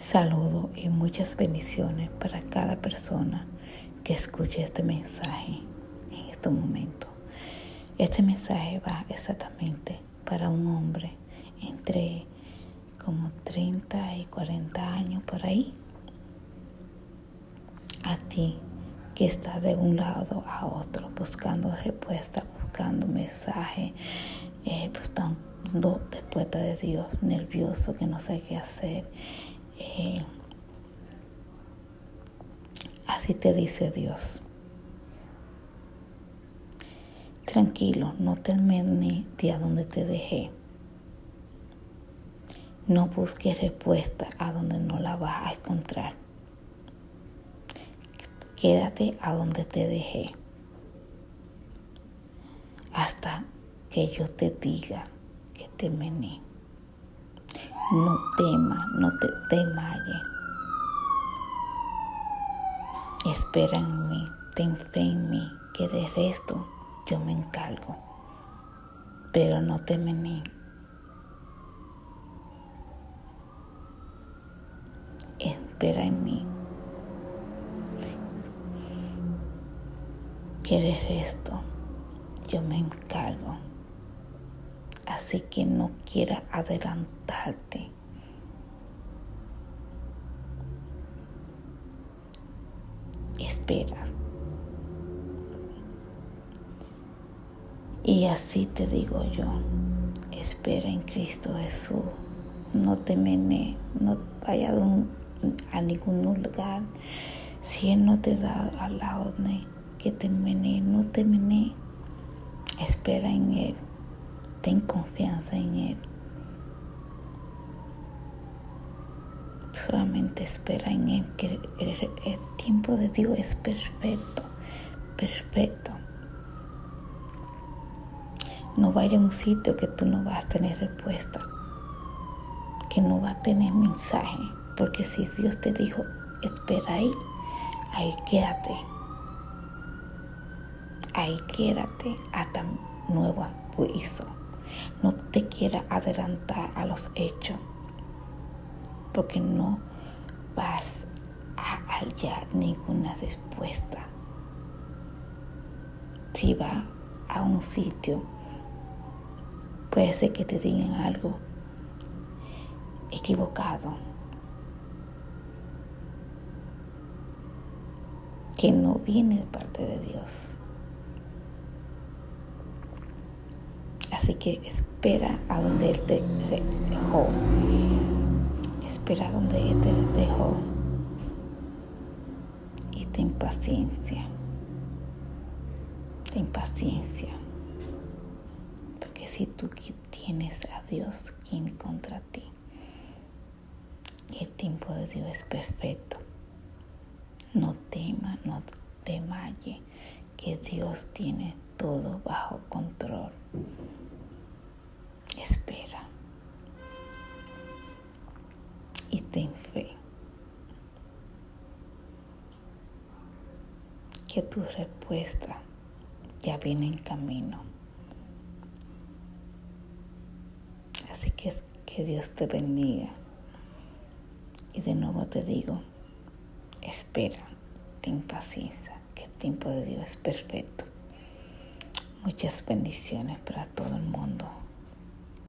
Saludo y muchas bendiciones para cada persona que escuche este mensaje en este momento. Este mensaje va exactamente para un hombre entre como 30 y 40 años por ahí. A ti que estás de un lado a otro buscando respuesta, buscando mensaje, eh, buscando respuesta de Dios, nervioso que no sé qué hacer eh, así te dice Dios. Tranquilo, no te de a donde te dejé. No busques respuesta a donde no la vas a encontrar. Quédate a donde te dejé. Hasta que yo te diga que te mené. No temas, no te desmayes. Espera en mí, ten fe en mí, que de resto yo me encargo. Pero no te mené. Espera en mí. Que de resto yo me encargo. Así que no quiera adelantarte. Espera. Y así te digo yo, espera en Cristo Jesús. No te mene, no vaya a ningún lugar. Si Él no te da a la orden que te mene, no te mene. Espera en Él. Ten confianza en Él. Solamente espera en Él, que el, tiempo de Dios es perfecto, perfecto. No vaya a un sitio que tú no vas a tener respuesta, que no va a tener mensaje, porque si Dios te dijo, espera ahí, ahí quédate. Ahí quédate hasta nuevo juicio. No te quiera adelantar a los hechos, porque no vas a hallar ninguna respuesta. Si va a un sitio, puede ser que te digan algo equivocado, que no viene de parte de Dios. Así que espera a donde Él te dejó. Espera donde te dejó. Y ten paciencia. Ten paciencia. Porque si tú tienes a Dios, ¿quién contra ti? El tiempo de Dios es perfecto. No tema, no temalle, que Dios tiene todo bajo control. Espera. Y ten fe. Que tu respuesta ya viene en camino. Así que que Dios te bendiga. Y de nuevo te digo, espera, ten paciencia, que el tiempo de Dios es perfecto. Muchas bendiciones para todo el mundo.